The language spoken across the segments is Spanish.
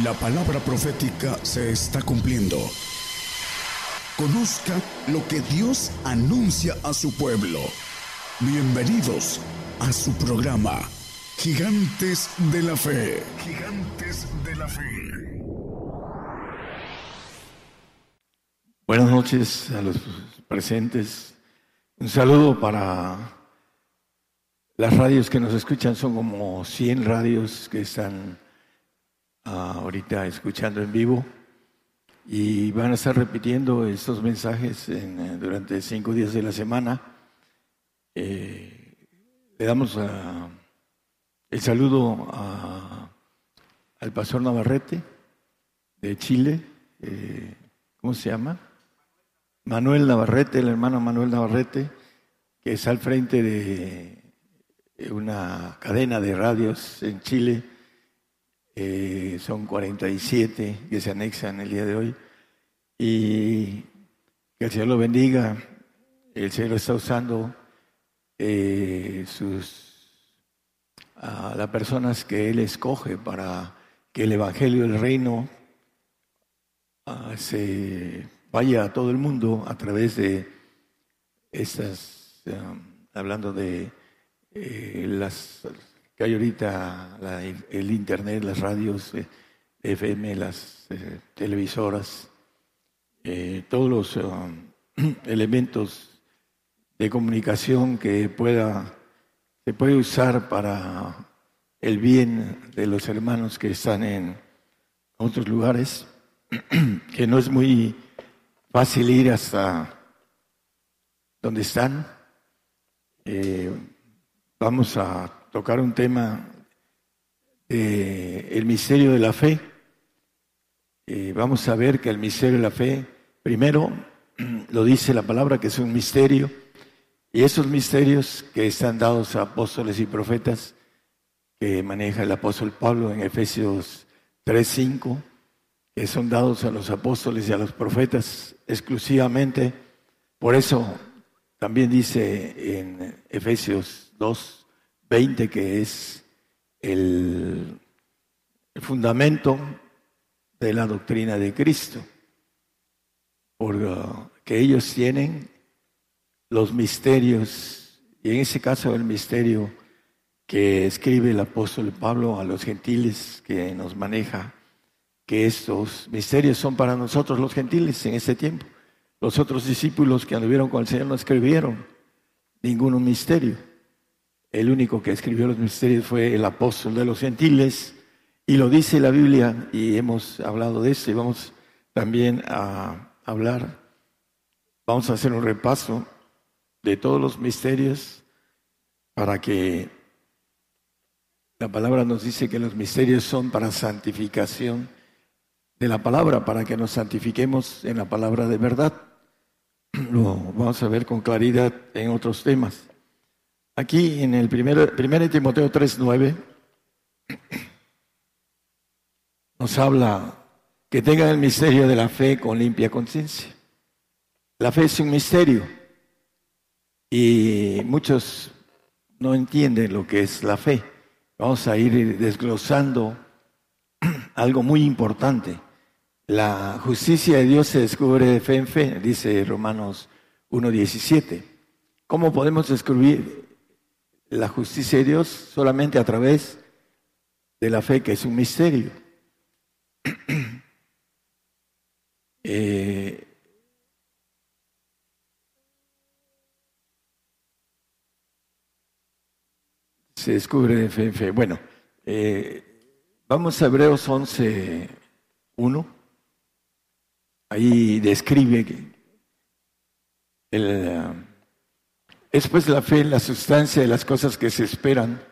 La palabra profética se está cumpliendo. Conozca lo que Dios anuncia a su pueblo. Bienvenidos a su programa, Gigantes de la Fe. Gigantes de la Fe. Buenas noches a los presentes. Un saludo para las radios que nos escuchan. Son como 100 radios que están ahorita escuchando en vivo y van a estar repitiendo estos mensajes eh, durante cinco días de la semana. Eh, le damos el saludo al pastor Navarrete de Chile. Eh, ¿Cómo se llama? Manuel Navarrete, el hermano Manuel Navarrete, que está al frente de una cadena de radios en Chile eh, son 47 que se anexan el día de hoy. Y que el Señor lo bendiga. El Señor está usando eh, sus, a las personas que Él escoge para que el Evangelio del Reino ah, se vaya a todo el mundo a través de estas, um, hablando de eh, las hay ahorita el internet, las radios, eh, FM, las eh, televisoras, eh, todos los elementos de comunicación que pueda se puede usar para el bien de los hermanos que están en otros lugares, que no es muy fácil ir hasta donde están. vamos a tocar un tema, el misterio de la fe. Eh, vamos a ver que el misterio de la fe, primero lo dice la palabra que es un misterio, y esos misterios que están dados a apóstoles y profetas, que maneja el apóstol Pablo en Efesios 3:5, que son dados a los apóstoles y a los profetas exclusivamente. Por eso también dice en Efesios 2, 20, que es el, fundamento de la doctrina de Cristo, porque ellos tienen los misterios, y en ese caso el misterio que escribe el apóstol Pablo a los gentiles que nos maneja, que estos misterios son para nosotros los gentiles en ese tiempo. Los otros discípulos que anduvieron con el Señor no escribieron ningún misterio. El único que escribió los misterios fue el apóstol de los gentiles y lo dice la Biblia y hemos hablado de eso y vamos también a hablar, vamos a hacer un repaso de todos los misterios para que la palabra nos dice que los misterios son para santificación de la palabra, para que nos santifiquemos en la palabra de verdad. Lo vamos a ver con claridad en otros temas. Aquí en el primer, primer Timoteo 3.9 nos habla que tengan el misterio de la fe con limpia conciencia. La fe es un misterio y muchos no entienden lo que es la fe. Vamos a ir desglosando algo muy importante. La justicia de Dios se descubre de fe en fe, dice Romanos 1.17. ¿Cómo podemos descubrir la justicia de Dios solamente a través de la fe, que es un misterio. Eh, se descubre de fe en fe. Bueno, eh, vamos a Hebreos 11, 1. Ahí describe el es pues la fe, la sustancia de las cosas que se esperan,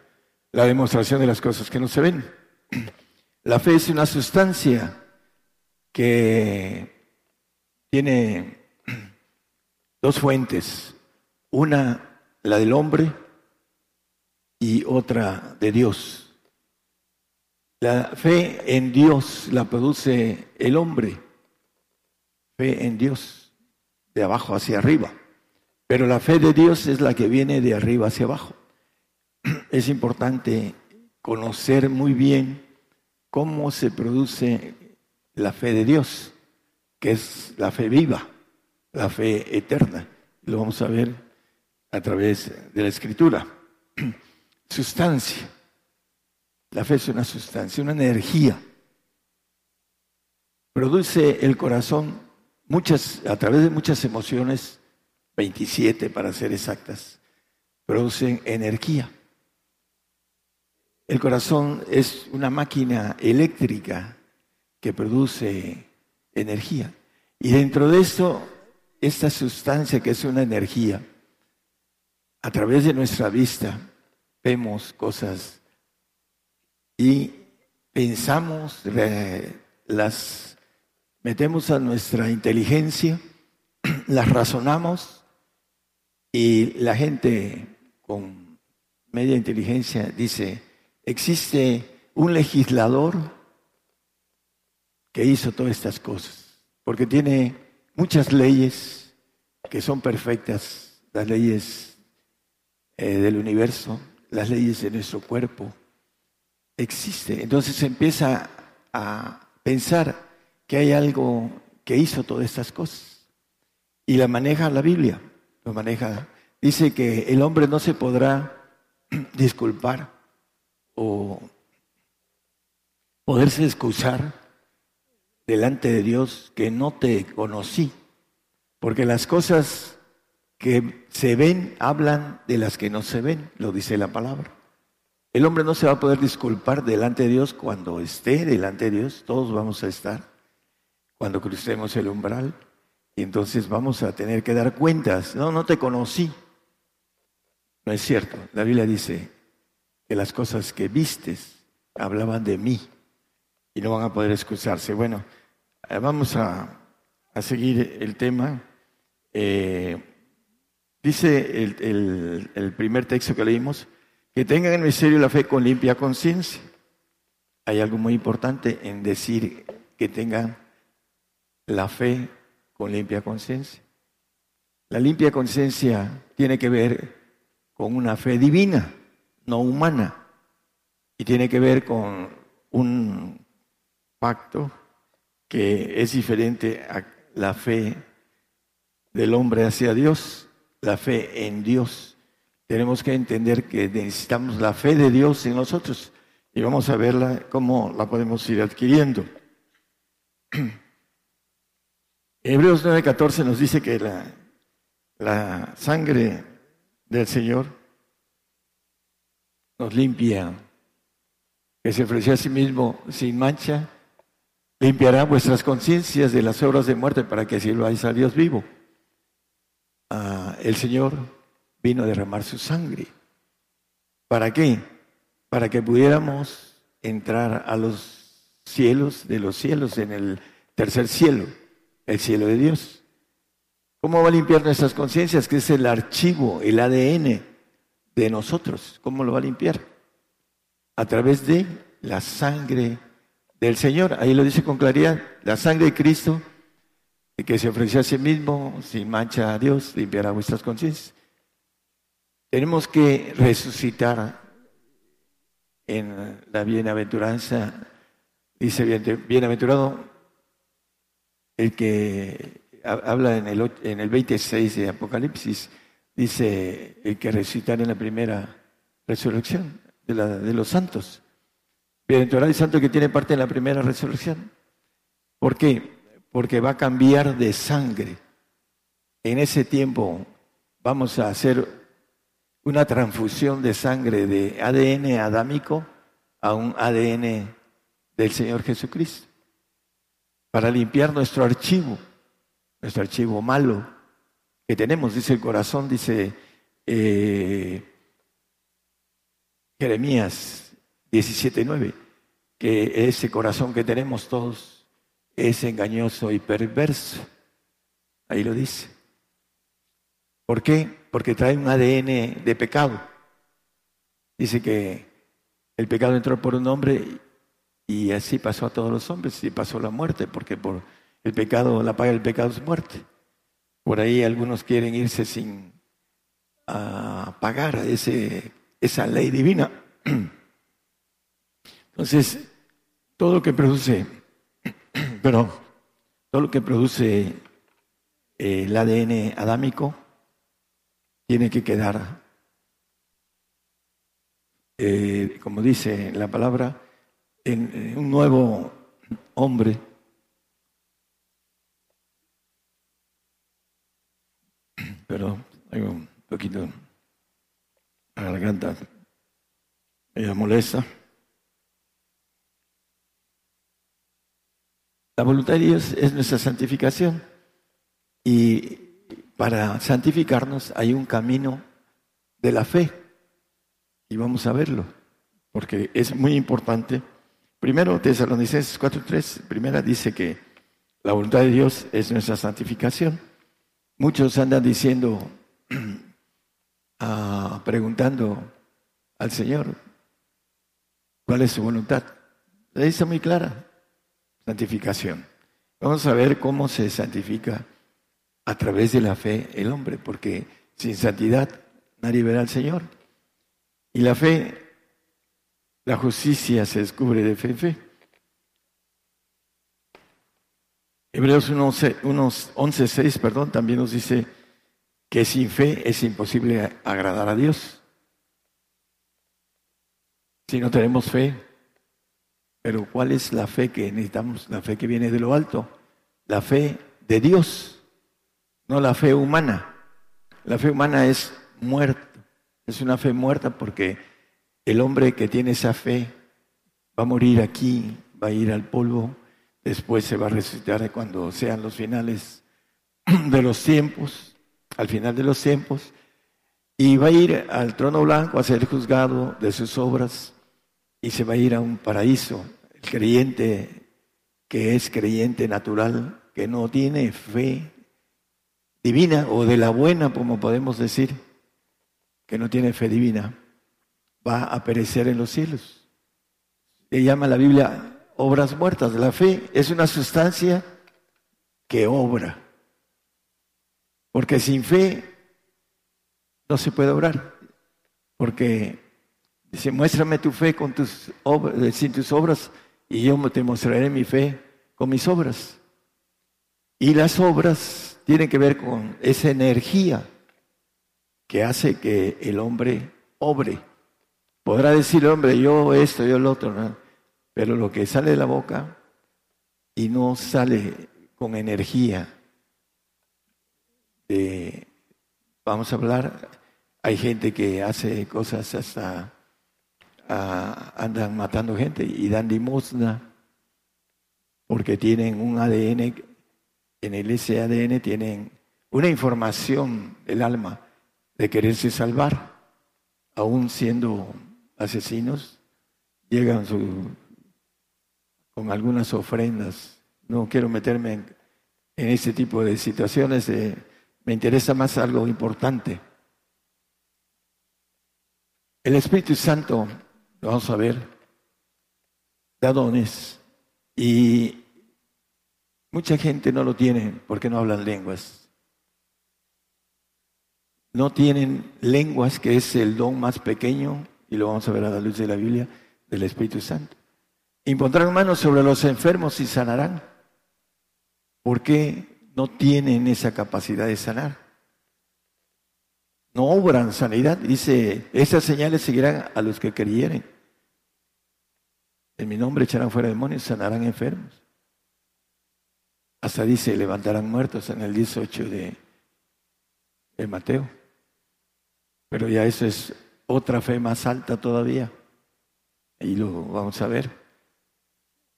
la demostración de las cosas que no se ven. La fe es una sustancia que tiene dos fuentes, una la del hombre y otra de Dios. La fe en Dios la produce el hombre, fe en Dios, de abajo hacia arriba. Pero la fe de Dios es la que viene de arriba hacia abajo. Es importante conocer muy bien cómo se produce la fe de Dios, que es la fe viva, la fe eterna. Lo vamos a ver a través de la escritura. Sustancia. La fe es una sustancia, una energía. Produce el corazón muchas, a través de muchas emociones, 27 para ser exactas, producen energía. El corazón es una máquina eléctrica que produce energía. Y dentro de esto, esta sustancia que es una energía, a través de nuestra vista vemos cosas y pensamos, las metemos a nuestra inteligencia, las razonamos y la gente con media inteligencia dice, existe un legislador que hizo todas estas cosas, porque tiene muchas leyes que son perfectas, las leyes eh, del universo, las leyes de nuestro cuerpo, existe. Entonces se empieza a pensar que hay algo que hizo todas estas cosas. Y la maneja la Biblia, lo maneja. Dice que el hombre no se podrá disculpar o poderse excusar delante de Dios que no te conocí, porque las cosas que se ven hablan de las que no se ven, lo dice la palabra. El hombre no se va a poder disculpar delante de Dios cuando esté delante de Dios, todos vamos a estar, cuando crucemos el umbral, y entonces vamos a tener que dar cuentas. No, no te conocí. No es cierto. La Biblia dice, que las cosas que vistes hablaban de mí y no van a poder excusarse. Bueno, eh, vamos a, seguir el tema. Eh, dice el, el, primer texto que leímos, que tengan en misterio la fe con limpia conciencia. Hay algo muy importante en decir que tengan la fe con limpia conciencia. La limpia conciencia tiene que ver con una fe divina no humana, y tiene que ver con un pacto que es diferente a la fe del hombre hacia Dios, la fe en Dios. Tenemos que entender que necesitamos la fe de Dios en nosotros y vamos a verla cómo la podemos ir adquiriendo. Hebreos 9:14 nos dice que la, la sangre del Señor nos limpia, que se ofreció a sí mismo sin mancha, limpiará vuestras conciencias de las obras de muerte para que sirváis a Dios vivo. Ah, el Señor vino a derramar su sangre. ¿Para qué? Para que pudiéramos entrar a los cielos de los cielos, en el tercer cielo, el cielo de Dios. ¿Cómo va a limpiar nuestras conciencias? Que es el archivo, el ADN de nosotros. ¿Cómo lo va a limpiar? A través de la sangre del Señor. Ahí lo dice con claridad. La sangre de Cristo, que se ofreció a sí mismo, sin mancha a Dios, limpiará vuestras conciencias. Tenemos que resucitar en la bienaventuranza. Dice bienaventurado el que habla en el, en el 26 de Apocalipsis dice el que resucitar en la primera resurrección de, la, de los santos. Bienaventurado y santo que tiene parte en la primera resurrección. ¿Por qué? Porque va a cambiar de sangre. En ese tiempo vamos a hacer una transfusión de sangre de ADN adámico a un ADN del Señor Jesucristo para limpiar nuestro archivo, nuestro archivo malo que tenemos, dice el corazón, dice eh, Jeremías 17.9, que ese corazón que tenemos todos es engañoso y perverso. Ahí lo dice. ¿Por qué? Porque trae un ADN de pecado. Dice que el pecado entró por un hombre y así pasó a todos los hombres y pasó la muerte, porque por el pecado, la paga del pecado es muerte. Por ahí algunos quieren irse sin ah, pagar ese, esa ley divina. Entonces, todo lo que produce, pero todo lo que produce eh, el ADN adámico tiene que quedar, eh, como dice la palabra, en, un nuevo hombre. Pero hay un poquito la garganta ella molesta. La voluntad de Dios es nuestra santificación. Y para santificarnos hay un camino de la fe. Y vamos a verlo, porque es muy importante. Primero, Tesalonicenses 4.3, primera dice que la voluntad de Dios es nuestra santificación. Muchos andan diciendo, ah, preguntando al Señor, ¿cuál es su voluntad? La dice muy clara, santificación. Vamos a ver cómo se santifica a través de la fe el hombre, porque sin santidad nadie verá al Señor. Y la fe, la justicia se descubre de fe en fe. Hebreos 11.6, perdón, también nos dice que sin fe es imposible agradar a Dios. Si no tenemos fe, pero ¿cuál es la fe que necesitamos? La fe que viene de lo alto, la fe de Dios, no la fe humana. La fe humana es muerta, es una fe muerta porque el hombre que tiene esa fe va a morir aquí, va a ir al polvo, después se va a resucitar cuando sean los finales de los tiempos, al final de los tiempos, y va a ir al trono blanco a ser juzgado de sus obras y se va a ir a un paraíso. El creyente que es creyente natural, que no tiene fe divina o de la buena, como podemos decir, que no tiene fe divina, va a perecer en los cielos. Se llama la Biblia obras muertas. La fe es una sustancia que obra. Porque sin fe no se puede obrar. Porque Dice, muéstrame tu fe con tus obras, eh, sin tus obras y yo te mostraré mi fe con mis obras. Y las obras tienen que ver con esa energía que hace que el hombre obre. Podrá decir hombre, yo esto, yo lo otro, pero lo que sale de la boca y no sale con energía vamos a hablar, hay gente que hace cosas hasta andan matando gente y dan limosna porque tienen un ADN, en el ese ADN tienen una información del alma de quererse salvar, aún siendo asesinos, llegan con algunas ofrendas. No quiero meterme en, en ese tipo de situaciones, me interesa más algo importante. El Espíritu Santo vamos a ver, de dones. Y mucha gente no lo tiene porque no hablan lenguas. No tienen lenguas, que es el don más pequeño, y lo vamos a ver a la luz de la Biblia, del Espíritu Santo. Impondrán manos sobre los enfermos y sanarán. ¿Por qué no tienen esa capacidad de sanar? No obran sanidad. Dice, esas señales seguirán a los que creyeren. En mi nombre echarán fuera demonios, sanarán enfermos. Hasta dice, levantarán muertos en el 18 de, de Mateo. Pero ya eso es otra fe más alta todavía. Y lo vamos a ver.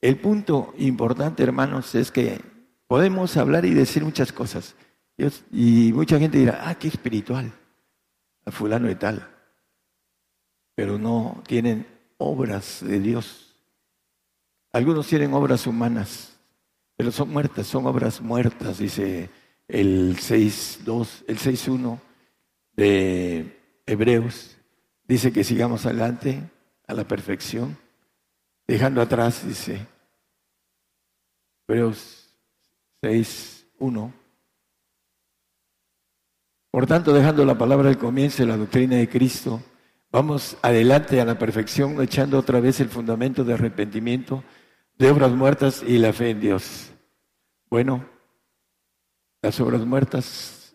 El punto importante, hermanos, es que podemos hablar y decir muchas cosas. Y mucha gente dirá, ah, qué espiritual a fulano y tal, pero no tienen obras de Dios. Algunos tienen obras humanas, pero son muertas, son obras muertas, dice el 6.2, el 6.1 de Hebreos. Dice que sigamos adelante a la perfección, dejando atrás, dice Hebreos 6.1 por tanto, dejando la palabra al comienzo de la doctrina de Cristo, vamos adelante a la perfección, echando otra vez el fundamento de arrepentimiento, de obras muertas y la fe en Dios. Bueno, las obras muertas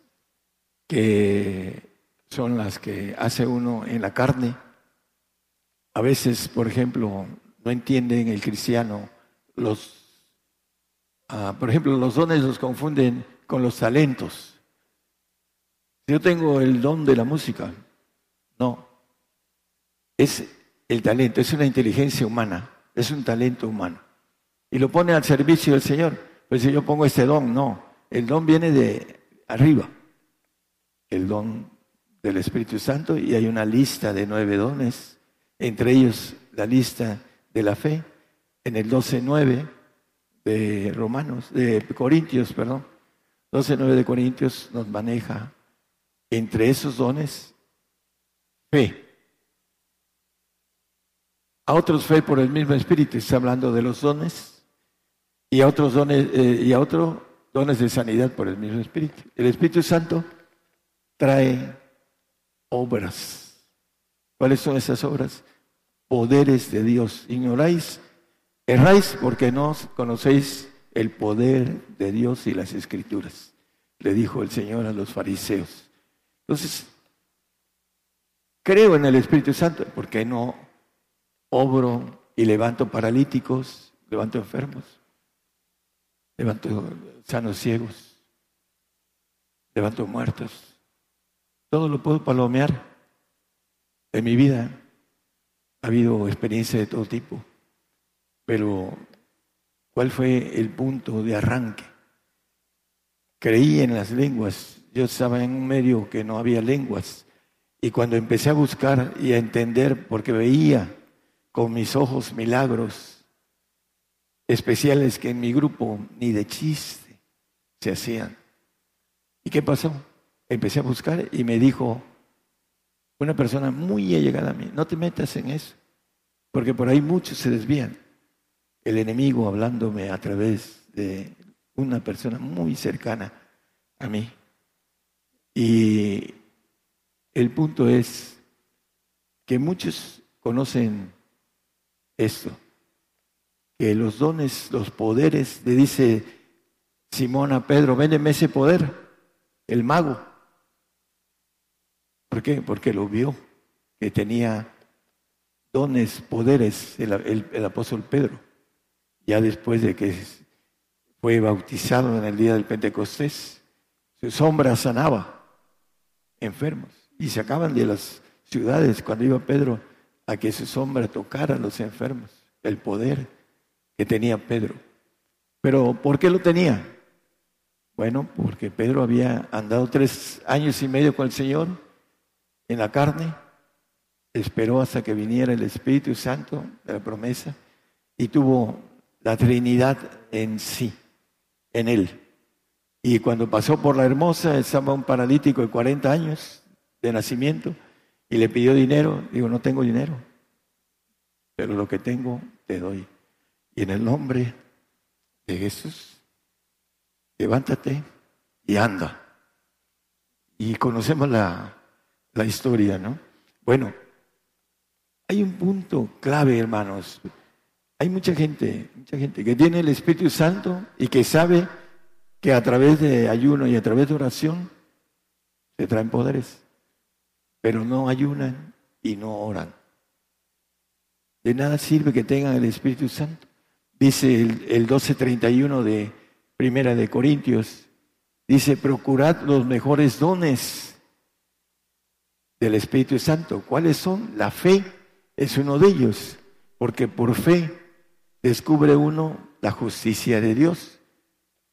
que son las que hace uno en la carne. A veces, por ejemplo, no entienden el cristiano los, ah, por ejemplo, los dones los confunden con los talentos. Yo tengo el don de la música. No, es el talento, es una inteligencia humana, es un talento humano. Y lo pone al servicio del Señor. Pues si yo pongo este don, no, el don viene de arriba, el don del Espíritu Santo, y hay una lista de nueve dones, entre ellos la lista de la fe, en el 12.9 de Romanos, de Corintios, perdón, 12.9 de Corintios nos maneja entre esos dones fe. A otros fe por el mismo Espíritu, está hablando de los dones, y a otros dones, eh, y a otros dones de sanidad por el mismo Espíritu. El Espíritu Santo trae obras. ¿Cuáles son esas obras? Poderes de Dios. Ignoráis, erráis porque no conocéis el poder de Dios y las escrituras, le dijo el Señor a los fariseos. Entonces, creo en el Espíritu Santo porque no obro y levanto paralíticos, levanto enfermos, levanto sanos ciegos, levanto muertos. Todo lo puedo palomear. En mi vida ha habido experiencia de todo tipo, pero ¿cuál fue el punto de arranque? Creí en las lenguas. Yo estaba en un medio que no había lenguas. Y cuando empecé a buscar y a entender, porque veía con mis ojos milagros especiales que en mi grupo ni de chiste se hacían. ¿Y qué pasó? Empecé a buscar y me dijo una persona muy allegada a mí, no te metas en eso, porque por ahí muchos se desvían. El enemigo hablándome a través de una persona muy cercana a mí. Y el punto es que muchos conocen esto, que los dones, los poderes, le dice Simón a Pedro, véndeme ese poder, el mago. ¿Por qué? Porque lo vio, que tenía dones, poderes, el, apóstol Pedro, ya después de que fue bautizado en el día del Pentecostés, su sombra sanaba enfermos y se acaban de las ciudades cuando iba Pedro a que su sombra tocara a los enfermos, el poder que tenía Pedro. Pero ¿por qué lo tenía? Bueno, porque Pedro había andado tres años y medio con el Señor en la carne, esperó hasta que viniera el Espíritu Santo de la promesa y tuvo la Trinidad en sí, en él. Y cuando pasó por la hermosa, estaba un paralítico de 40 años de nacimiento y le pidió dinero. Digo, no tengo dinero, pero lo que tengo te doy. Y en el nombre de Jesús, levántate y anda. Y conocemos la, la historia, ¿no? Bueno, hay un punto clave, hermanos. Hay mucha gente, mucha gente que tiene el Espíritu Santo y que sabe que a través de ayuno y a través de oración se traen poderes, pero no ayunan y no oran. De nada sirve que tengan el Espíritu Santo. Dice el, el 1231 de Primera de Corintios, dice, procurad los mejores dones del Espíritu Santo. ¿Cuáles son? La fe es uno de ellos, porque por fe descubre uno la justicia de Dios,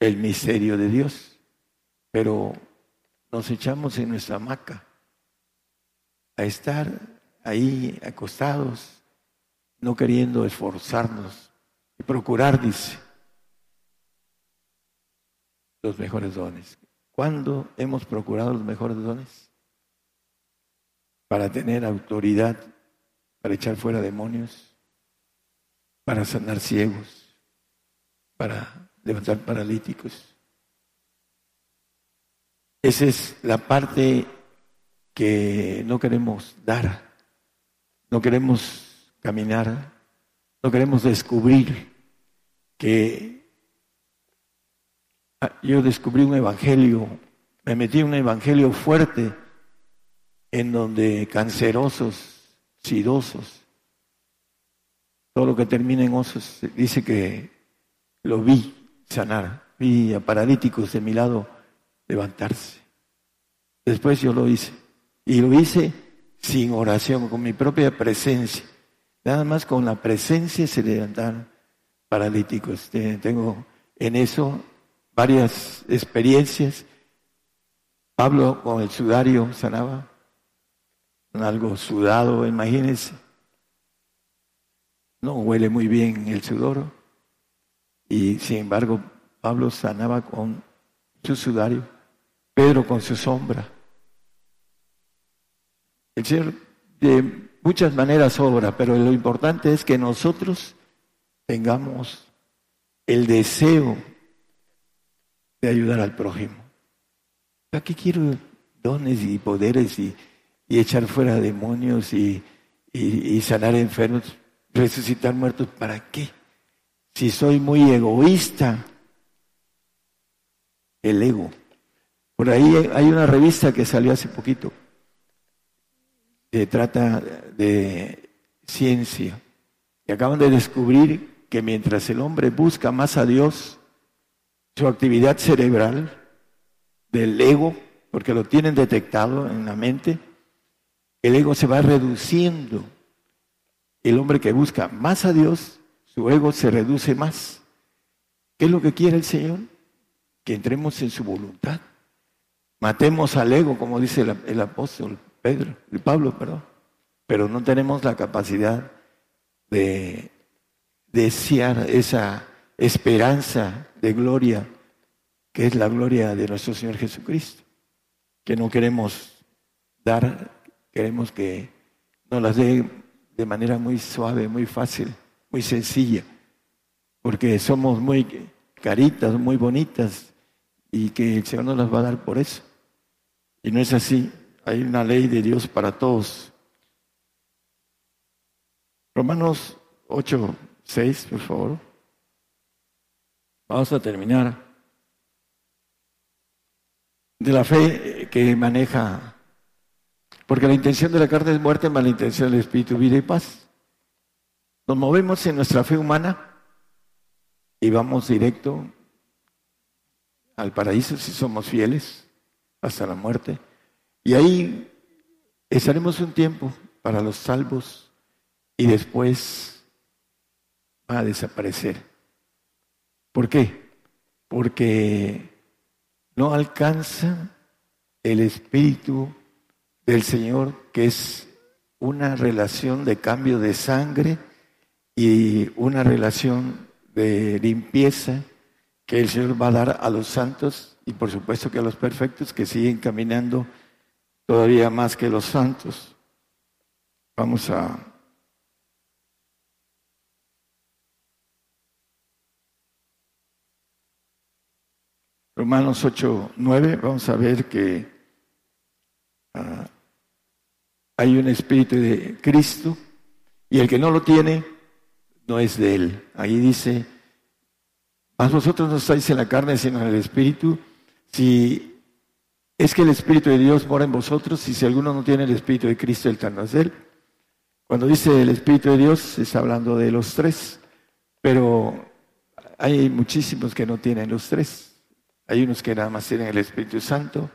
el misterio de Dios. Pero nos echamos en nuestra hamaca a estar ahí acostados, no queriendo esforzarnos y procurar, dice, los mejores dones. ¿Cuándo hemos procurado los mejores dones? Para tener autoridad, para echar fuera demonios, para sanar ciegos, para levantar paralíticos. Esa es la parte que no queremos dar, no queremos caminar, no queremos descubrir que ah, yo descubrí un evangelio, me metí en un evangelio fuerte en donde cancerosos, sidosos, todo lo que termina en osos, dice que lo vi sanar, vi a paralíticos de mi lado levantarse. Después yo lo hice. Y lo hice sin oración, con mi propia presencia. Nada más con la presencia se levantaron paralíticos. Tengo en eso varias experiencias. Pablo con el sudario sanaba, algo sudado, imagínense. No huele muy bien el sudor. Y sin embargo, Pablo sanaba con su sudario, Pedro con su sombra. El Señor de muchas maneras obra, pero lo importante es que nosotros tengamos el deseo de ayudar al prójimo. Aquí quiero dones y poderes y, echar fuera demonios y, y sanar enfermos, resucitar muertos. ¿Para qué? Si soy muy egoísta, el ego. Por ahí hay una revista que salió hace poquito, que trata de ciencia, y acaban de descubrir que mientras el hombre busca más a Dios, su actividad cerebral del ego, porque lo tienen detectado en la mente, el ego se va reduciendo. El hombre que busca más a Dios, su ego se reduce más. ¿Qué es lo que quiere el Señor? Que entremos en su voluntad. Matemos al ego, como dice el, apóstol Pedro, el Pablo, perdón. Pero no tenemos la capacidad de desear esa esperanza de gloria, que es la gloria de nuestro Señor Jesucristo, que no queremos dar, queremos que nos las dé de manera muy suave, muy fácil, muy sencilla, porque somos muy caritas, muy bonitas, y que el Señor nos las va a dar por eso. Y no es así. Hay una ley de Dios para todos. Romanos 8, 6, por favor. Vamos a terminar. De la fe que maneja. Porque la intención de la carne es muerte, más intención del Espíritu, vida y paz. Nos movemos en nuestra fe humana y vamos directo al paraíso si somos fieles hasta la muerte. Y ahí estaremos un tiempo para los salvos y después va a desaparecer. ¿Por qué? Porque no alcanza el Espíritu del Señor, que es una relación de cambio de sangre y una relación de limpieza que el Señor va a dar a los santos y por supuesto que a los perfectos que siguen caminando todavía más que los santos. Vamos a Romanos 8, 9, vamos a ver que ah, hay un espíritu de Cristo y el que no lo tiene no es de él. Ahí dice, a vosotros no estáis en la carne, sino en el espíritu si es que el Espíritu de Dios mora en vosotros, y si alguno no tiene el Espíritu de Cristo, el tal no es él. Cuando dice el Espíritu de Dios, está hablando de los tres, pero hay muchísimos que no tienen los tres. Hay unos que nada más tienen el Espíritu Santo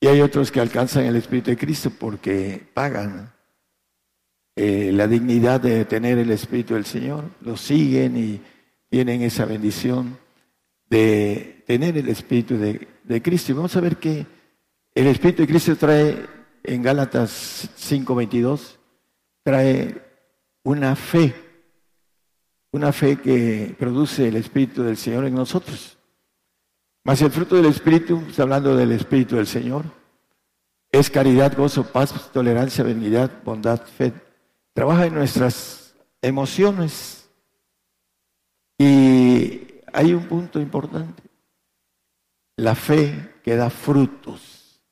y hay otros que alcanzan el Espíritu de Cristo porque pagan eh, la dignidad de tener el Espíritu del Señor, lo siguen y tienen esa bendición de tener el Espíritu de, Cristo. Y vamos a ver que el Espíritu de Cristo trae en Gálatas 5:22, trae una fe, una fe que produce el Espíritu del Señor en nosotros. Mas el fruto del Espíritu, está hablando del Espíritu del Señor, es caridad, gozo, paz, tolerancia, benignidad, bondad, fe. Trabaja en nuestras emociones y hay un punto importante. La fe que da frutos.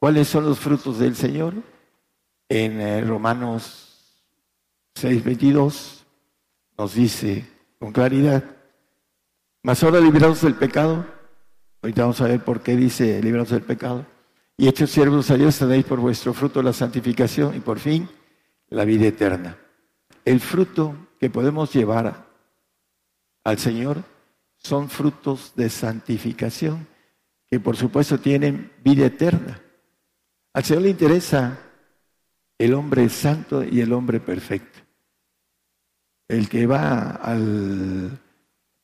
¿Cuáles son los frutos del Señor? En eh, Romanos 6:22 nos dice con claridad. Mas ahora librados del pecado, ahorita vamos a ver por qué dice librados del pecado, y hechos siervos a Dios tenéis por vuestro fruto la santificación y por fin la vida eterna. El fruto que podemos llevar al Señor son frutos de santificación, que por supuesto tienen vida eterna. Al Señor le interesa el hombre santo y el hombre perfecto. El que va al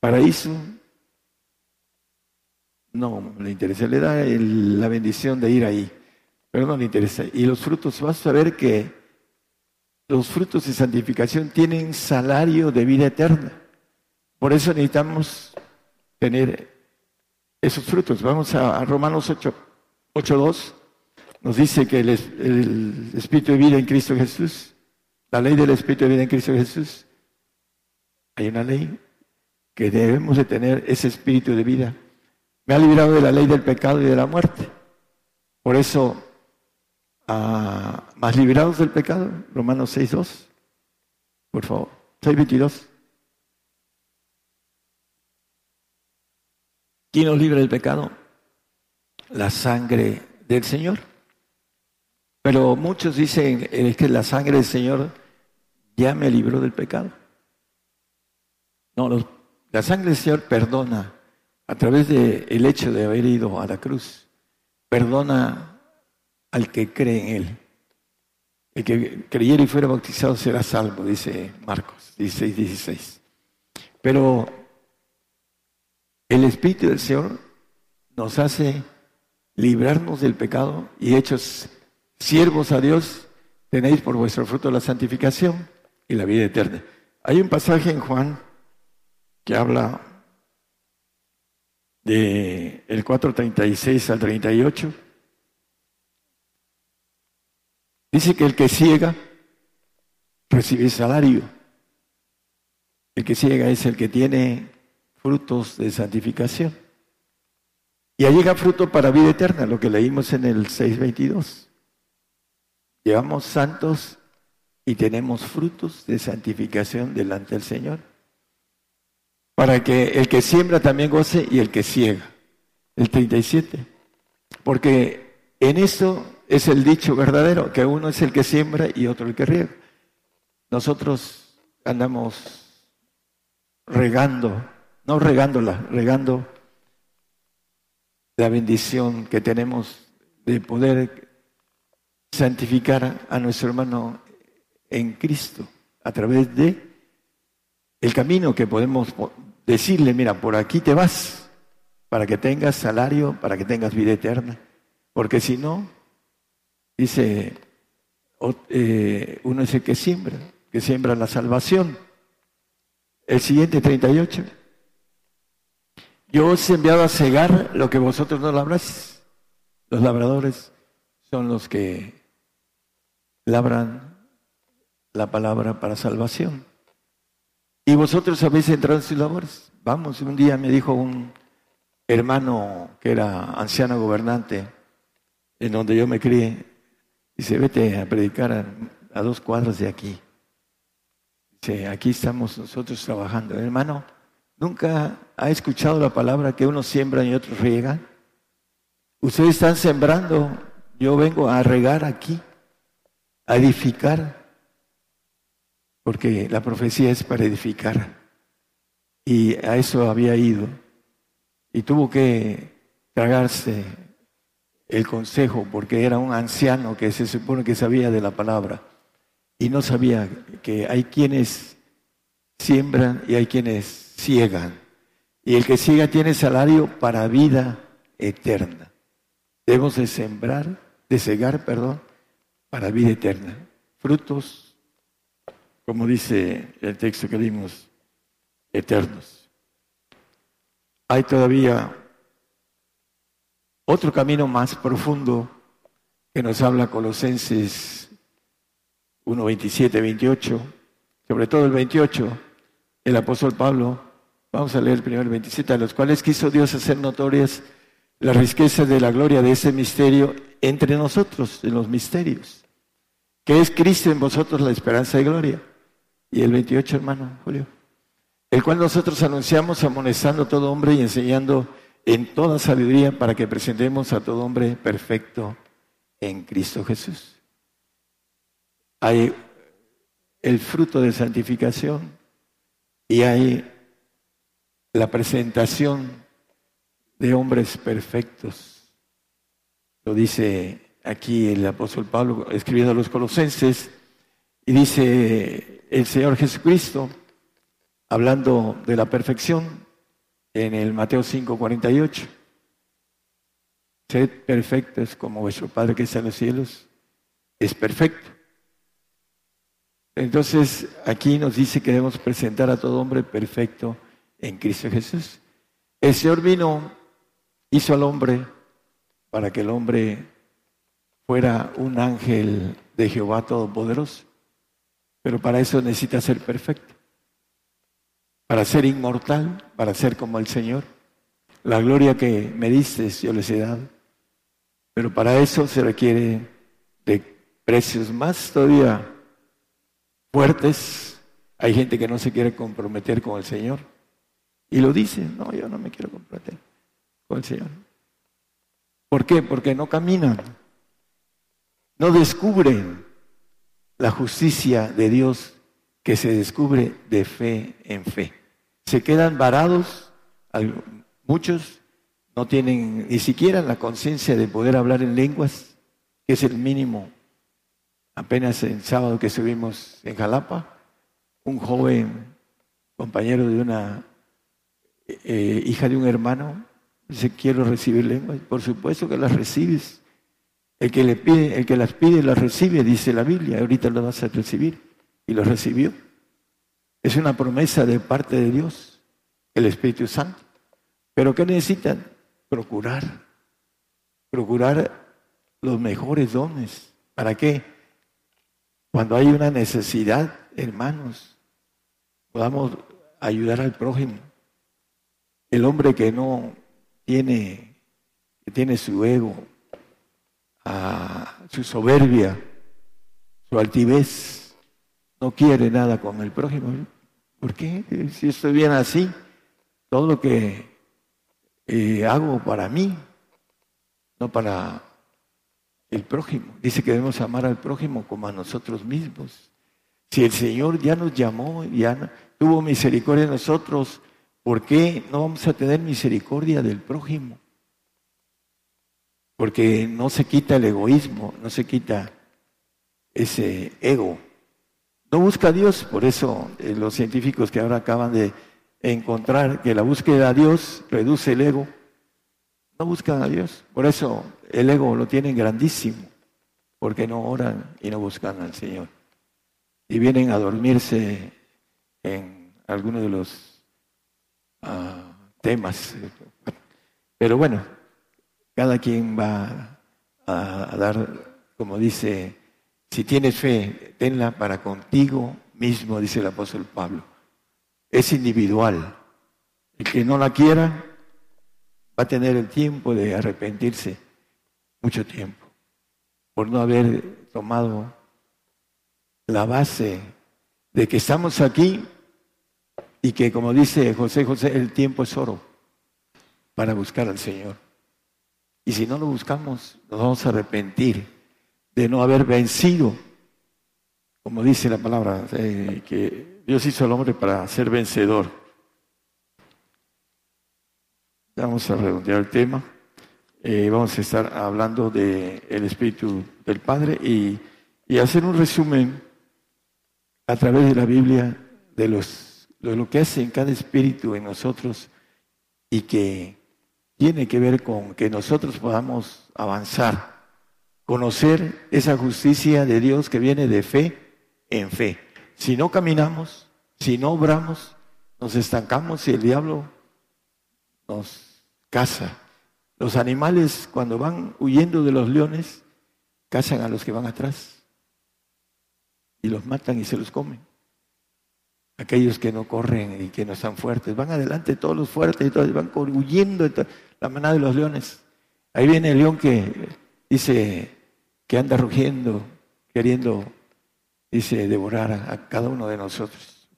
paraíso no le interesa, le da la bendición de ir ahí, pero no le interesa. Y los frutos, vas a ver que los frutos de santificación tienen salario de vida eterna. Por eso necesitamos tener esos frutos. Vamos a, Romanos 8, 8.2. Nos dice que el, el Espíritu de vida en Cristo Jesús, la ley del Espíritu de vida en Cristo Jesús, hay una ley que debemos de tener ese Espíritu de vida me ha librado de la ley del pecado y de la muerte. Por eso, ah, más liberados del pecado, Romanos 6.2, por favor, 6.22. ¿Quién nos libra del pecado? La sangre del Señor. Pero muchos dicen es que la sangre del Señor ya me libró del pecado. No, la sangre del Señor perdona a través del el hecho de haber ido a la cruz, perdona al que cree en Él. El que creyera y fuera bautizado será salvo, dice Marcos 16, 16. Pero el Espíritu del Señor nos hace librarnos del pecado y hechos siervos a Dios, tenéis por vuestro fruto la santificación y la vida eterna. Hay un pasaje en Juan que habla de el 4.36 al 38, dice que el que ciega recibe salario. El que ciega es el que tiene frutos de santificación. Y ahí llega fruto para vida eterna, lo que leímos en el 6.22. Llevamos santos y tenemos frutos de santificación delante del Señor para que el que siembra también goce y el que ciega. El 37. Porque en esto es el dicho verdadero, que uno es el que siembra y otro el que riega. Nosotros andamos regando, no regándola, regando la bendición que tenemos de poder santificar a nuestro hermano en Cristo a través de el camino que podemos decirle, mira, por aquí te vas, para que tengas salario, para que tengas vida eterna. Porque si no, dice, eh, uno es el que siembra, que siembra la salvación. El siguiente 38. Yo os he enviado a cegar lo que vosotros no labráis. Los labradores son los que labran la palabra para salvación. Y vosotros habéis entrado en sus labores. Vamos, un día me dijo un hermano que era anciano gobernante, en donde yo me crié, dice, vete a predicar a, dos cuadras de aquí. Dice, aquí estamos nosotros trabajando. Hermano, ¿nunca ha escuchado la palabra que unos siembran y otros riegan? Ustedes están sembrando, yo vengo a regar aquí, a edificar porque la profecía es para edificar. Y a eso había ido. Y tuvo que tragarse el consejo, porque era un anciano que se supone que sabía de la palabra. Y no sabía que hay quienes siembran y hay quienes ciegan. Y el que ciega tiene salario para vida eterna. Debemos de sembrar, de cegar, perdón, para vida eterna. Frutos como dice el texto que dimos, eternos. Hay todavía otro camino más profundo que nos habla Colosenses 1, 27, 28, sobre todo el 28, el apóstol Pablo, vamos a leer primero el 27, a los cuales quiso Dios hacer notorias la riqueza de la gloria de ese misterio entre nosotros, en los misterios, que es Cristo en vosotros la esperanza de gloria y el 28, hermano Julio, el cual nosotros anunciamos amonestando a todo hombre y enseñando en toda sabiduría para que presentemos a todo hombre perfecto en Cristo Jesús. Hay el fruto de santificación y hay la presentación de hombres perfectos. Lo dice aquí el apóstol Pablo escribiendo a los colosenses y dice el Señor Jesucristo, hablando de la perfección, en el Mateo 5, 48. Sed perfectos como vuestro Padre que está en los cielos es perfecto. Entonces, aquí nos dice que debemos presentar a todo hombre perfecto en Cristo Jesús. El Señor vino, hizo al hombre para que el hombre fuera un ángel de Jehová Todopoderoso. Pero para eso necesita ser perfecto. Para ser inmortal, para ser como el Señor. La gloria que me diste yo les he dado. Pero para eso se requiere de precios más todavía fuertes. Hay gente que no se quiere comprometer con el Señor. Y lo dice, no, yo no me quiero comprometer con el Señor. ¿Por qué? Porque no caminan, no descubren la justicia de Dios que se descubre de fe en fe. Se quedan varados, muchos no tienen ni siquiera la conciencia de poder hablar en lenguas, que es el mínimo. Apenas el sábado que subimos en Jalapa, un joven compañero de una eh, hija de un hermano dice quiero recibir lenguas. Por supuesto que las recibes. El que, le pide, el que las pide las recibe, dice la Biblia. Ahorita lo vas a recibir. Y lo recibió. Es una promesa de parte de Dios, el Espíritu Santo. Pero ¿qué necesitan? Procurar. Procurar los mejores dones. ¿Para qué? Cuando hay una necesidad, hermanos, podamos ayudar al prójimo. El hombre que no tiene, que tiene su ego, su soberbia, su altivez, no quiere nada con el prójimo. ¿Por qué? Si estoy bien así, todo lo que eh, hago para mí, no para el prójimo. Dice que debemos amar al prójimo como a nosotros mismos. Si el Señor ya nos llamó, ya tuvo misericordia de nosotros, ¿por qué no vamos a tener misericordia del prójimo? Porque no se quita el egoísmo, no se quita ese ego. No busca a Dios, por eso eh, los científicos que ahora acaban de encontrar que la búsqueda a Dios reduce el ego, no buscan a Dios. Por eso el ego lo tienen grandísimo, porque no oran y no buscan al Señor. Y vienen a dormirse en algunos de los ah, temas. Pero bueno, cada quien va a dar, como dice, si tienes fe, tenla para contigo mismo, dice el apóstol Pablo. Es individual. El que no la quiera va a tener el tiempo de arrepentirse, mucho tiempo, por no haber tomado la base de que estamos aquí y que, como dice José José, el tiempo es oro para buscar al Señor. Y si no lo buscamos, nos vamos a arrepentir de no haber vencido, como dice la palabra, eh, que Dios hizo al hombre para ser vencedor. Vamos a redondear el tema. Eh, vamos a estar hablando del Espíritu del Padre y, y, hacer un resumen a través de la Biblia de, los, de lo que hace en cada espíritu en nosotros y que tiene que ver con que nosotros podamos avanzar, conocer esa justicia de Dios que viene de fe en fe. Si no caminamos, si no obramos, nos estancamos y el diablo nos caza. Los animales cuando van huyendo de los leones, cazan a los que van atrás y los matan y se los comen aquellos que no corren y que no están fuertes. Van adelante todos los fuertes y todos van huyendo la manada de los leones. Ahí viene el león que dice que anda rugiendo, queriendo, dice, devorar a, cada uno de nosotros.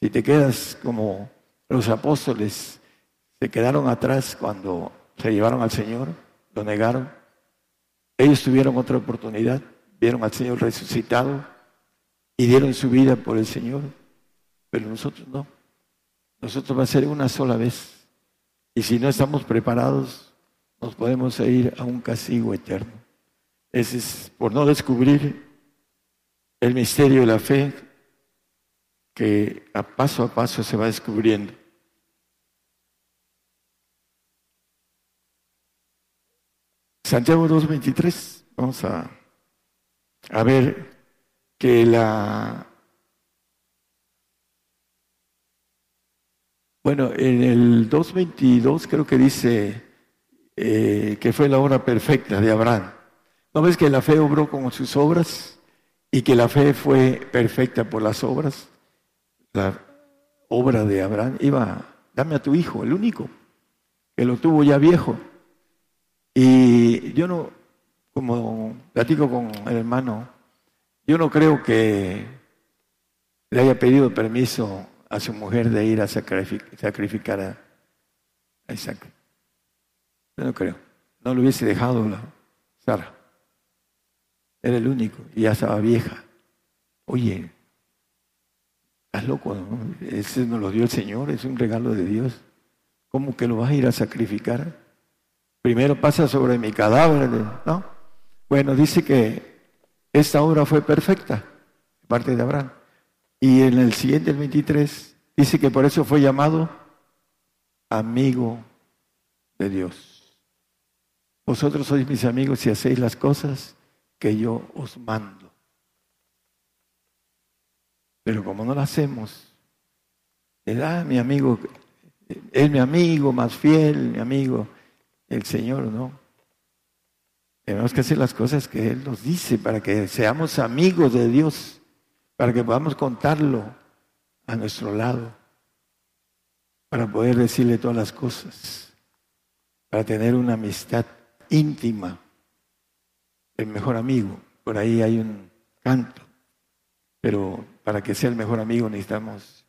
Si te quedas como los apóstoles se quedaron atrás cuando se llevaron al Señor, lo negaron, ellos tuvieron otra oportunidad, vieron al Señor resucitado y dieron su vida por el Señor, pero nosotros no. Nosotros va a ser una sola vez. Y si no estamos preparados, nos podemos ir a un castigo eterno. Ese es por no descubrir el misterio de la fe que a paso a paso se va descubriendo. Santiago 2.23, vamos a, a ver que la... Bueno, en el 2.22 creo que dice eh, que fue la obra perfecta de Abraham. ¿No ves que la fe obró con sus obras y que la fe fue perfecta por las obras? La obra de Abraham iba, dame a tu hijo, el único, que lo tuvo ya viejo. Y yo no, como platico con el hermano, yo no creo que le haya pedido permiso a su mujer de ir a sacrificar a Isaac. Yo no creo. No lo hubiese dejado la Sara. Era el único y ya estaba vieja. Oye, estás loco, ¿no? Ese nos lo dio el Señor, es un regalo de Dios. ¿Cómo que lo vas a ir a sacrificar? Primero pasa sobre mi cadáver, ¿no? Bueno, dice que esta obra fue perfecta, de parte de Abraham. Y en el siguiente, el 23, dice que por eso fue llamado amigo de Dios. Vosotros sois mis amigos si hacéis las cosas que yo os mando. Pero como no lo hacemos, da mi amigo, es mi amigo más fiel, mi amigo, el Señor, ¿no? Tenemos que hacer las cosas que Él nos dice para que seamos amigos de Dios, para que podamos contarlo a nuestro lado, para poder decirle todas las cosas, para tener una amistad íntima, el mejor amigo. Por ahí hay un canto, pero para que sea el mejor amigo necesitamos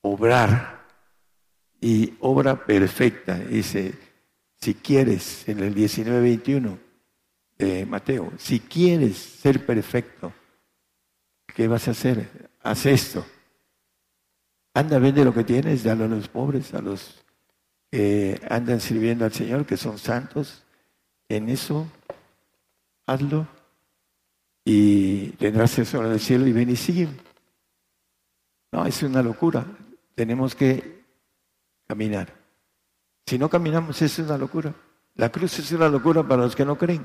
obrar y obra perfecta. Dice, si quieres, en el 19-21 de Mateo, si quieres ser perfecto, ¿qué vas a hacer? Haz esto. Anda, vende lo que tienes, dalo a los pobres, a los que andan sirviendo al Señor, que son santos. En eso, hazlo y tendrás eso en el cielo y ven y sigue. No, es una locura. Tenemos que caminar. Si no caminamos, es una locura. La cruz es una locura para los que no creen.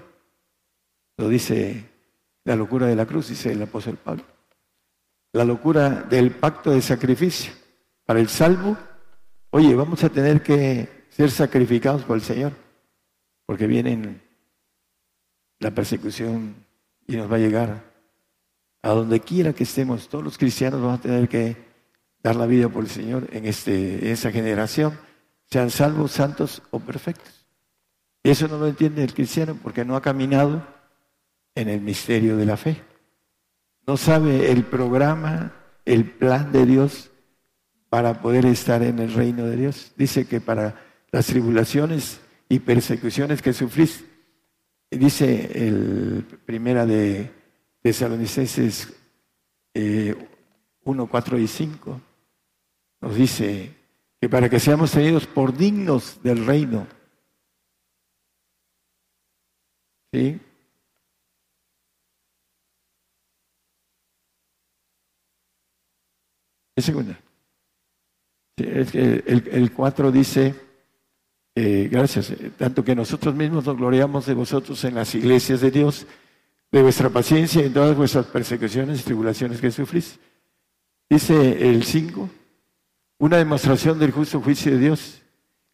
Lo dice la locura de la cruz, dice el apóstol Pablo. La locura del pacto de sacrificio. Para el salvo, oye, vamos a tener que ser sacrificados por el Señor, porque viene la persecución y nos va a llegar a donde quiera que estemos. Todos los cristianos vamos a tener que dar la vida por el Señor en, este, en esa generación sean salvos, santos o perfectos. Eso no lo entiende el cristiano porque no ha caminado en el misterio de la fe. No sabe el programa, el plan de Dios para poder estar en el reino de Dios. Dice que para las tribulaciones y persecuciones que sufrís, dice el primera de Tesalonicenses 1, 4 y 5, nos dice que para que seamos tenidos por dignos del reino. ¿Sí? Segunda. el, 4 dice, eh, gracias, eh, tanto que nosotros mismos nos gloriamos de vosotros en las iglesias de Dios, de vuestra paciencia y en todas vuestras persecuciones y tribulaciones que sufrís. Dice el 5, una demostración del justo juicio de Dios.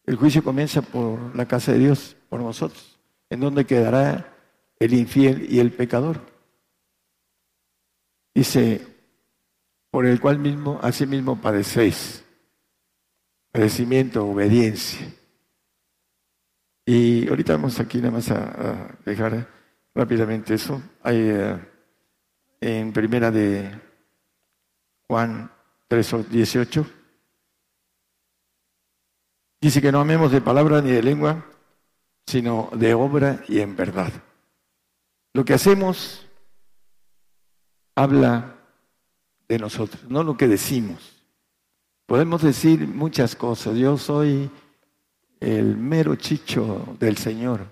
El juicio comienza por la casa de Dios, por nosotros, en donde quedará el infiel y el pecador. Dice, por el cual mismo, así mismo padecéis. Padecimiento, obediencia. Y ahorita vamos aquí nada más a, dejar rápidamente eso. Hay eh, en primera de Juan 3, 18. Dice que no amemos de palabra ni de lengua, sino de obra y en verdad. Lo que hacemos habla de nosotros, no lo que decimos. Podemos decir muchas cosas. Yo soy el mero chicho del Señor,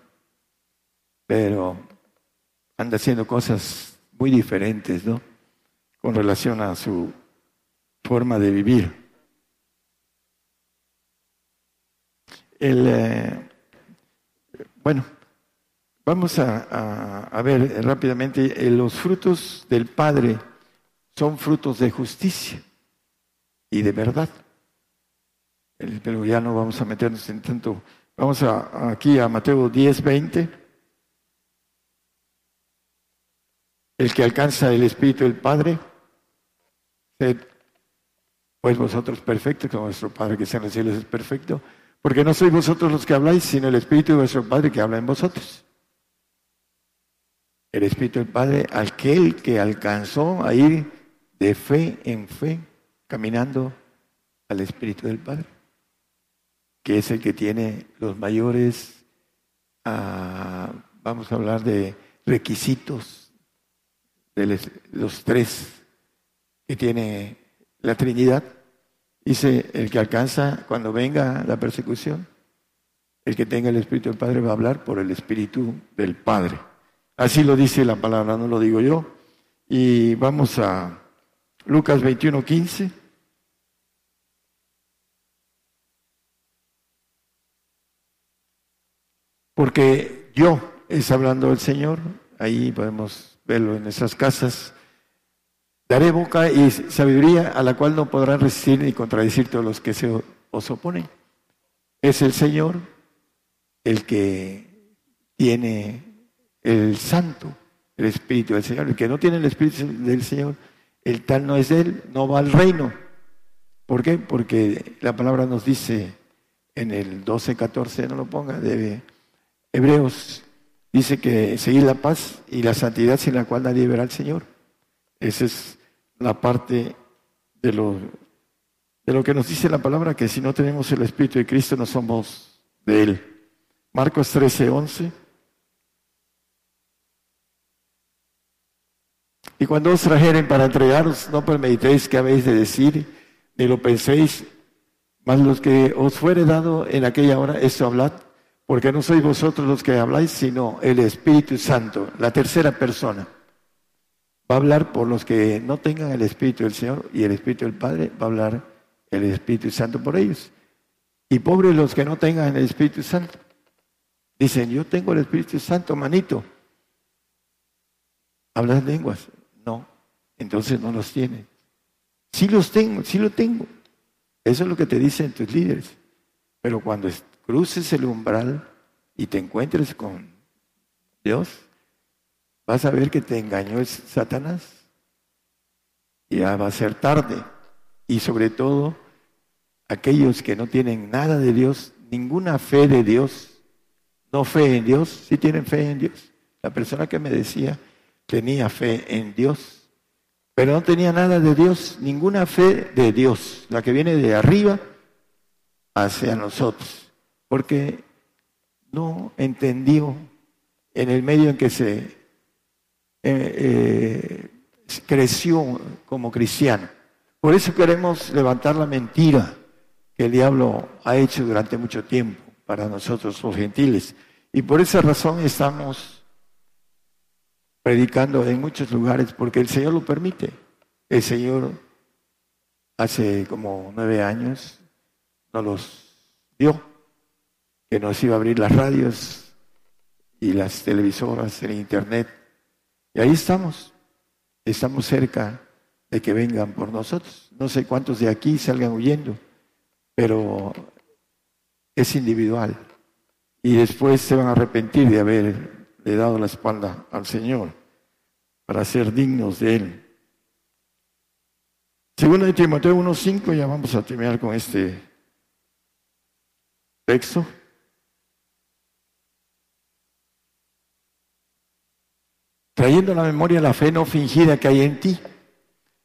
pero anda haciendo cosas muy diferentes, ¿no? Con relación a su forma de vivir. El, eh, bueno, vamos a, ver rápidamente, los frutos del Padre son frutos de justicia y de verdad. Pero ya no vamos a meternos en tanto. Vamos a, aquí a Mateo 10, 20. El que alcanza el Espíritu del Padre, pues vosotros perfectos, como vuestro Padre que está en los cielos es perfecto. Porque no sois vosotros los que habláis, sino el Espíritu de vuestro Padre que habla en vosotros. El Espíritu del Padre, aquel que alcanzó a ir de fe en fe, caminando al Espíritu del Padre, que es el que tiene los mayores, ah, vamos a hablar de requisitos, de los tres que tiene la Trinidad Dice, el que alcanza cuando venga la persecución, el que tenga el Espíritu del Padre va a hablar por el Espíritu del Padre. Así lo dice la palabra, no lo digo yo. Y vamos a Lucas 21, 15. Porque yo, es hablando el Señor, ahí podemos verlo en esas casas, Daré boca y sabiduría a la cual no podrán resistir ni contradecir todos los que se os oponen. Es el Señor el que tiene el santo, el Espíritu del Señor. El que no tiene el Espíritu del Señor, el tal no es él, no va al reino. ¿Por qué? Porque la palabra nos dice en el 12, 14, no lo ponga, de Hebreos, dice que seguir la paz y la santidad sin la cual nadie verá al Señor. Ese es la parte de lo, de lo que nos dice la palabra, que si no tenemos el Espíritu de Cristo no somos de Él. Marcos 13, 11. Y cuando os trajeren para entregaros, no premeditéis qué habéis de decir, ni lo penséis, mas los que os fuere dado en aquella hora, esto hablad, porque no sois vosotros los que habláis, sino el Espíritu Santo, la tercera persona va a hablar por los que no tengan el Espíritu del Señor y el Espíritu del Padre, va a hablar el Espíritu Santo por ellos. Y pobres los que no tengan el Espíritu Santo. Dicen, yo tengo el Espíritu Santo, manito. ¿Hablas lenguas? No, entonces no los tienen. Sí los tengo, sí lo tengo. Eso es lo que te dicen tus líderes. Pero cuando cruces el umbral y te encuentres con Dios, vas a ver que te engañó Satanás. Ya va a ser tarde. Y sobre todo, aquellos que no tienen nada de Dios, ninguna fe de Dios, no fe en Dios, sí tienen fe en Dios. La persona que me decía tenía fe en Dios, pero no tenía nada de Dios, ninguna fe de Dios, la que viene de arriba hacia nosotros, porque no entendió en el medio en que se eh, eh, creció como cristiano. Por eso queremos levantar la mentira que el diablo ha hecho durante mucho tiempo para nosotros los gentiles. Y por esa razón estamos predicando en muchos lugares, porque el Señor lo permite. El Señor hace como nueve años nos los dio, que nos iba a abrir las radios y las televisoras, el internet, y ahí estamos, estamos cerca de que vengan por nosotros. No sé cuántos de aquí salgan huyendo, pero es individual. Y después se van a arrepentir de haberle dado la espalda al Señor para ser dignos de Él. Segundo de Timoteo 1.5, ya vamos a terminar con este texto. trayendo a la memoria la fe no fingida que hay en ti,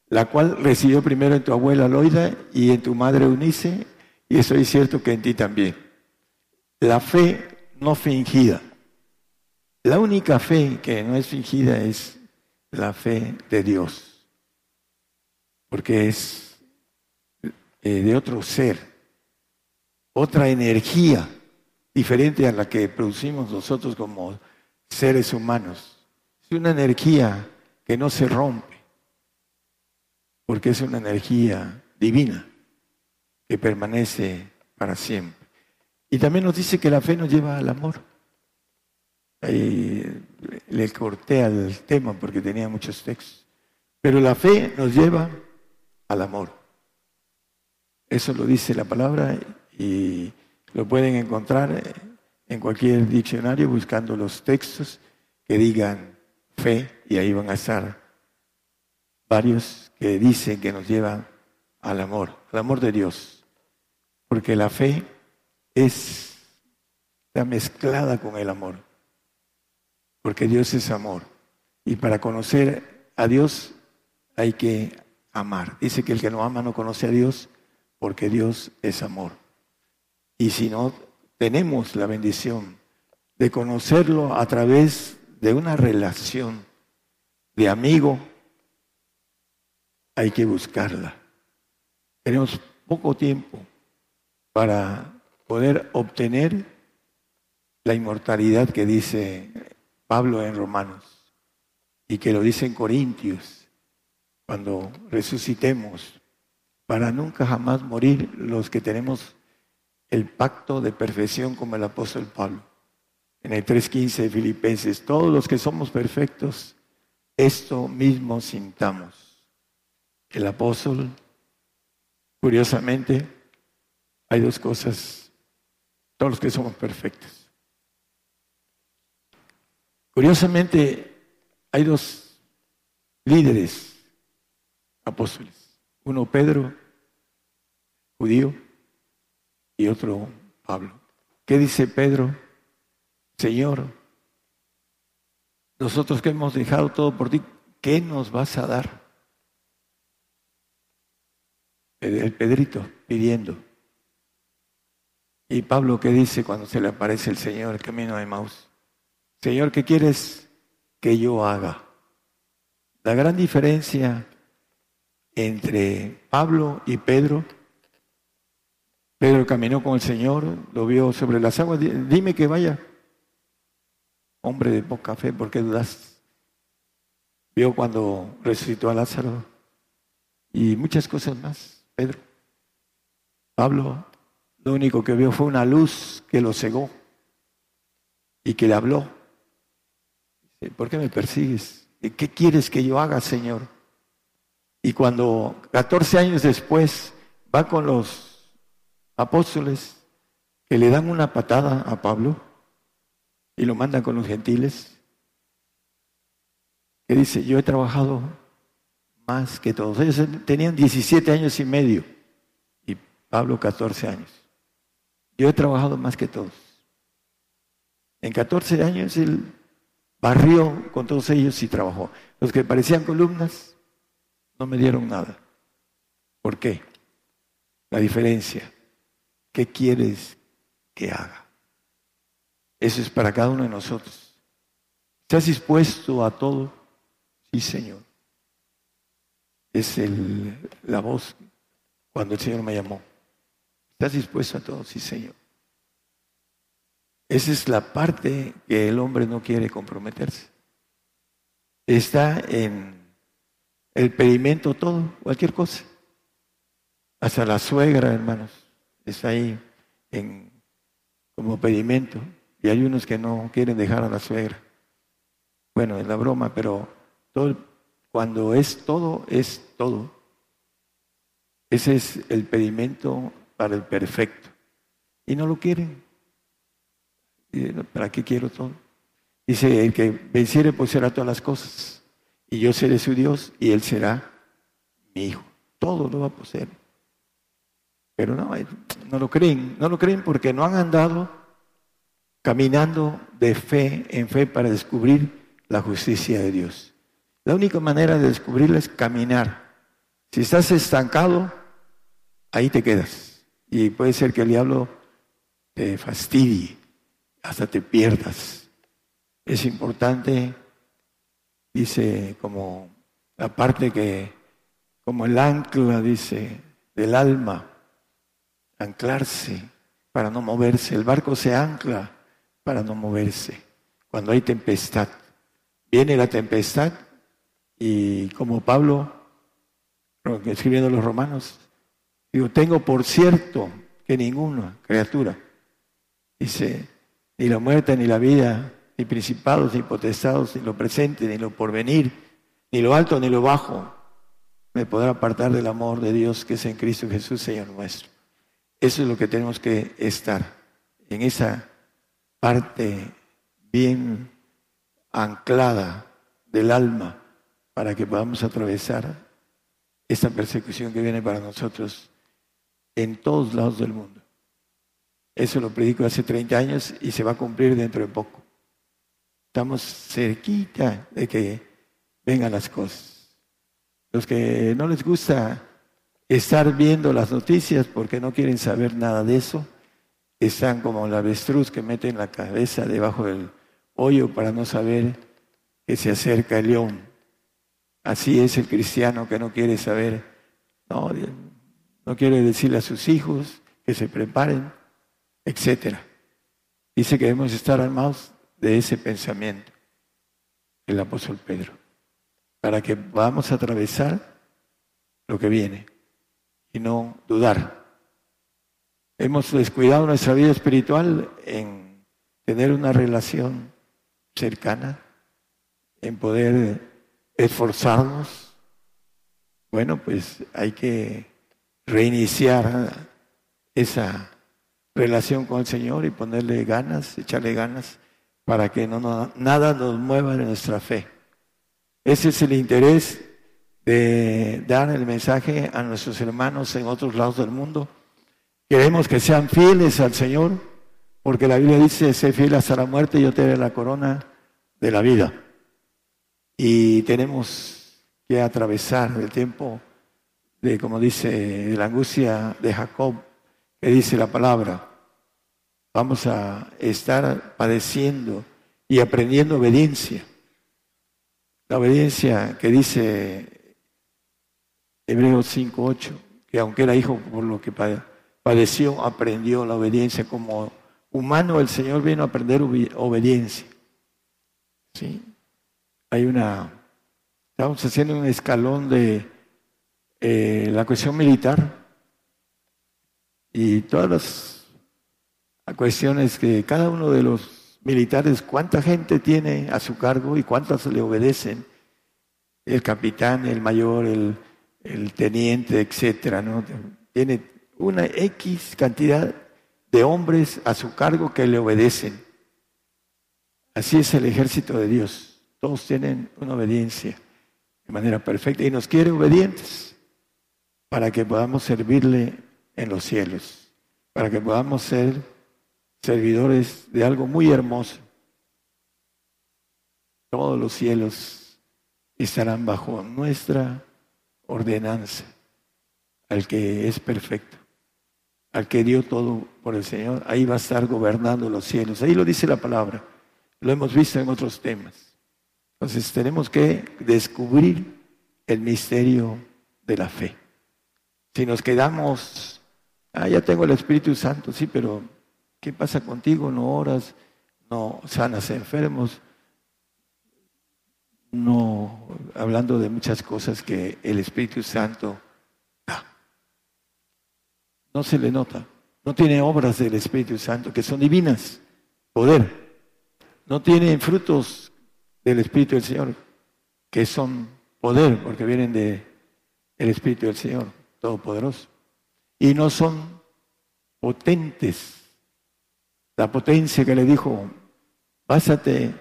la cual recibió primero en tu abuela Loida y en tu madre Unice, y estoy cierto que en ti también. La fe no fingida. La única fe que no es fingida es la fe de Dios, porque es eh, de otro ser, otra energía diferente a la que producimos nosotros como seres humanos. Es una energía que no se rompe, porque es una energía divina que permanece para siempre. Y también nos dice que la fe nos lleva al amor. Ahí le corté al tema porque tenía muchos textos. Pero la fe nos lleva al amor. Eso lo dice la palabra y lo pueden encontrar en cualquier diccionario buscando los textos que digan fe y ahí van a estar varios que dicen que nos llevan al amor, al amor de Dios. Porque la fe es está mezclada con el amor. Porque Dios es amor. Y para conocer a Dios hay que amar. Dice que el que no ama no conoce a Dios porque Dios es amor. Y si no tenemos la bendición de conocerlo a través de una relación de amigo, hay que buscarla. Tenemos poco tiempo para poder obtener la inmortalidad que dice Pablo en Romanos y que lo dice en Corintios, cuando resucitemos, para nunca jamás morir los que tenemos el pacto de perfección como el apóstol Pablo. En el 3.15 de Filipenses, todos los que somos perfectos, esto mismo sintamos. El apóstol, curiosamente, hay dos cosas, todos los que somos perfectos. Curiosamente, hay dos líderes apóstoles. Uno Pedro, judío, y otro Pablo. ¿Qué dice Pedro? Señor, nosotros que hemos dejado todo por ti, ¿qué nos vas a dar? El Pedrito pidiendo. Y Pablo, ¿qué dice cuando se le aparece el Señor, el camino de Maus? Señor, ¿qué quieres que yo haga? La gran diferencia entre Pablo y Pedro Pedro caminó con el Señor, lo vio sobre las aguas. Dime que vaya. Hombre de poca fe, ¿por qué dudas? Vio cuando resucitó a Lázaro y muchas cosas más, Pedro. Pablo, lo único que vio fue una luz que lo cegó y que le habló. ¿Por qué me persigues? ¿Qué quieres que yo haga, Señor? Y cuando 14 años después va con los apóstoles que le dan una patada a Pablo y lo mandan con los gentiles, que dice, yo he trabajado más que todos. Ellos tenían 17 años y medio y Pablo 14 años. Yo he trabajado más que todos. En 14 años él barrió con todos ellos y trabajó. Los que parecían columnas no me dieron nada. ¿Por qué? La diferencia. ¿Qué quieres que haga? Eso es para cada uno de nosotros. ¿Estás dispuesto a todo? Sí, Señor. Es la voz cuando el Señor me llamó. ¿Estás dispuesto a todo? Sí, Señor. Esa es la parte que el hombre no quiere comprometerse. Está en el pedimento todo, cualquier cosa. Hasta la suegra, hermanos está ahí en, como pedimento. Y hay unos que no quieren dejar a la suegra. Bueno, es la broma, pero todo, cuando es todo, es todo. Ese es el pedimento para el perfecto. Y no lo quieren. ¿Para qué quiero todo? Dice, el que venciere pues será todas las cosas. Y yo seré su Dios y él será mi hijo. Todo lo va a poseer. Pero no, no lo creen, no lo creen porque no han andado caminando de fe en fe para descubrir la justicia de Dios. La única manera de descubrirla es caminar Si estás estancado, ahí te quedas. Y puede ser que el diablo te fastidie, hasta te pierdas. Es importante, dice, como la parte que, como el ancla, dice, del alma, anclarse para no moverse. El barco se ancla para no moverse. Cuando hay tempestad, viene la tempestad y como Pablo, escribiendo los romanos, digo, tengo por cierto que ninguna criatura, dice, ni la muerte, ni la vida, ni principados, ni potestados, ni lo presente, ni lo porvenir, ni lo alto, ni lo bajo, me podrá apartar del amor de Dios que es en Cristo Jesús, Señor nuestro. Eso es lo que tenemos que estar, en esa parte bien anclada del alma para que podamos atravesar esta persecución que viene para nosotros en todos lados del mundo. Eso lo predico hace 30 años y se va a cumplir dentro de poco. Estamos cerquita de que vengan las cosas. Los que no les gusta estar viendo las noticias porque no quieren saber nada de eso. Están como la avestruz que meten la cabeza debajo del hoyo para no saber que se acerca el león. Así es el cristiano que no quiere saber, no, no quiere decirle a sus hijos que se preparen, etc. Dice que debemos estar armados de ese pensamiento, el apóstol Pedro, para que vamos a atravesar lo que viene y no dudar. Hemos descuidado nuestra vida espiritual en tener una relación cercana, en poder esforzarnos. Bueno, pues hay que reiniciar esa relación con el Señor y ponerle ganas, echarle ganas para que no, nada nos mueva de nuestra fe. Ese es el interés de dar el mensaje a nuestros hermanos en otros lados del mundo. Queremos que sean fieles al Señor, porque la Biblia dice, sé fiel hasta la muerte, y yo te daré la corona de la vida. Y tenemos que atravesar el tiempo de, como dice, la angustia de Jacob, que dice la palabra. Vamos a estar padeciendo y aprendiendo obediencia. La obediencia que dice Hebreos 5.8, que aunque era hijo por lo que padeció, aprendió la obediencia. Como humano el Señor vino a aprender obediencia. ¿Sí? Hay una, estamos haciendo un escalón de eh, la cuestión militar y todas las cuestiones que cada uno de los militares, cuánta gente tiene a su cargo y cuántas le obedecen. El capitán, el mayor, el, el teniente, etcétera, ¿no? Tiene una X cantidad de hombres a su cargo que le obedecen. Así es el ejército de Dios. Todos tienen una obediencia de manera perfecta y nos quiere obedientes para que podamos servirle en los cielos, para que podamos ser servidores de algo muy hermoso. Todos los cielos estarán bajo nuestra ordenanza al que es perfecto, al que dio todo por el Señor, ahí va a estar gobernando los cielos. Ahí lo dice la palabra, lo hemos visto en otros temas. Entonces tenemos que descubrir el misterio de la fe. Si nos quedamos, ah, ya tengo el Espíritu Santo, sí, pero ¿qué pasa contigo? No oras, no sanas enfermos, no hablando de muchas cosas que el Espíritu Santo da. No se le nota. No tiene obras del Espíritu Santo que son divinas, poder. No tiene frutos del Espíritu del Señor que son poder porque vienen el Espíritu del Señor Todopoderoso. Y no son potentes. La potencia que le dijo, básate,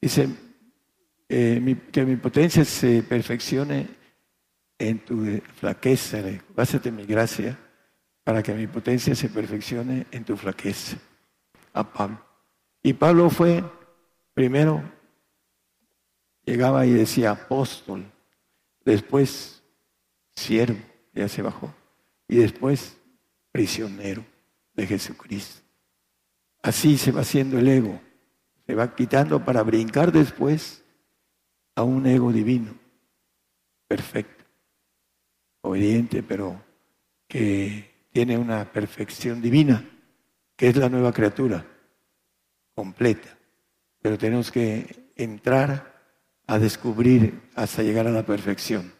dice, eh, que mi potencia se perfeccione en tu flaqueza. Básate mi gracia para que mi potencia se perfeccione en tu flaqueza. A Pablo. Y Pablo fue, primero, llegaba y decía apóstol, después siervo, ya se bajó, y después prisionero de Jesucristo. Así se va haciendo el ego, se va quitando para brincar después a un ego divino, perfecto, obediente, pero que tiene una perfección divina, que es la nueva criatura, completa. Pero tenemos que entrar a descubrir hasta llegar a la perfección,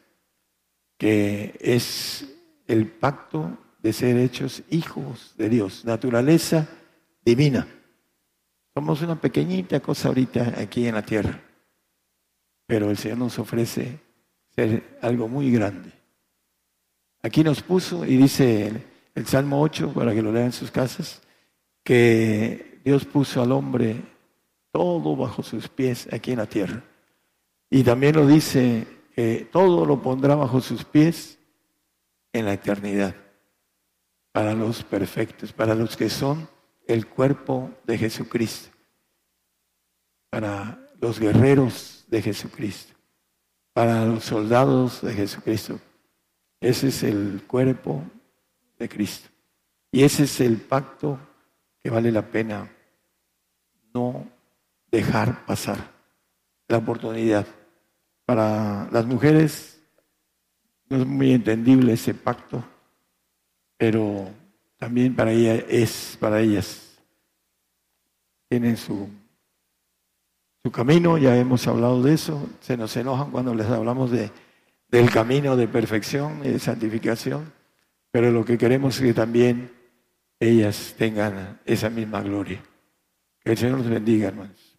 que es el pacto de ser hechos hijos de Dios, naturaleza divina. Somos una pequeñita cosa ahorita aquí en la tierra, pero el Señor nos ofrece ser algo muy grande. Aquí nos puso y dice el, Salmo 8, para que lo lean en sus casas, que Dios puso al hombre todo bajo sus pies aquí en la tierra. Y también lo dice que todo lo pondrá bajo sus pies en la eternidad, para los perfectos, para los que son el cuerpo de Jesucristo, para los guerreros de Jesucristo, para los soldados de Jesucristo. Ese es el cuerpo de Cristo. Y ese es el pacto que vale la pena no dejar pasar la oportunidad. Para las mujeres no es muy entendible ese pacto, pero también para ellas es para ellas. Tienen su, su camino, ya hemos hablado de eso, se nos enojan cuando les hablamos de, del camino de perfección y de santificación, pero lo que queremos es que también ellas tengan esa misma gloria. Que el Señor los bendiga, hermanos.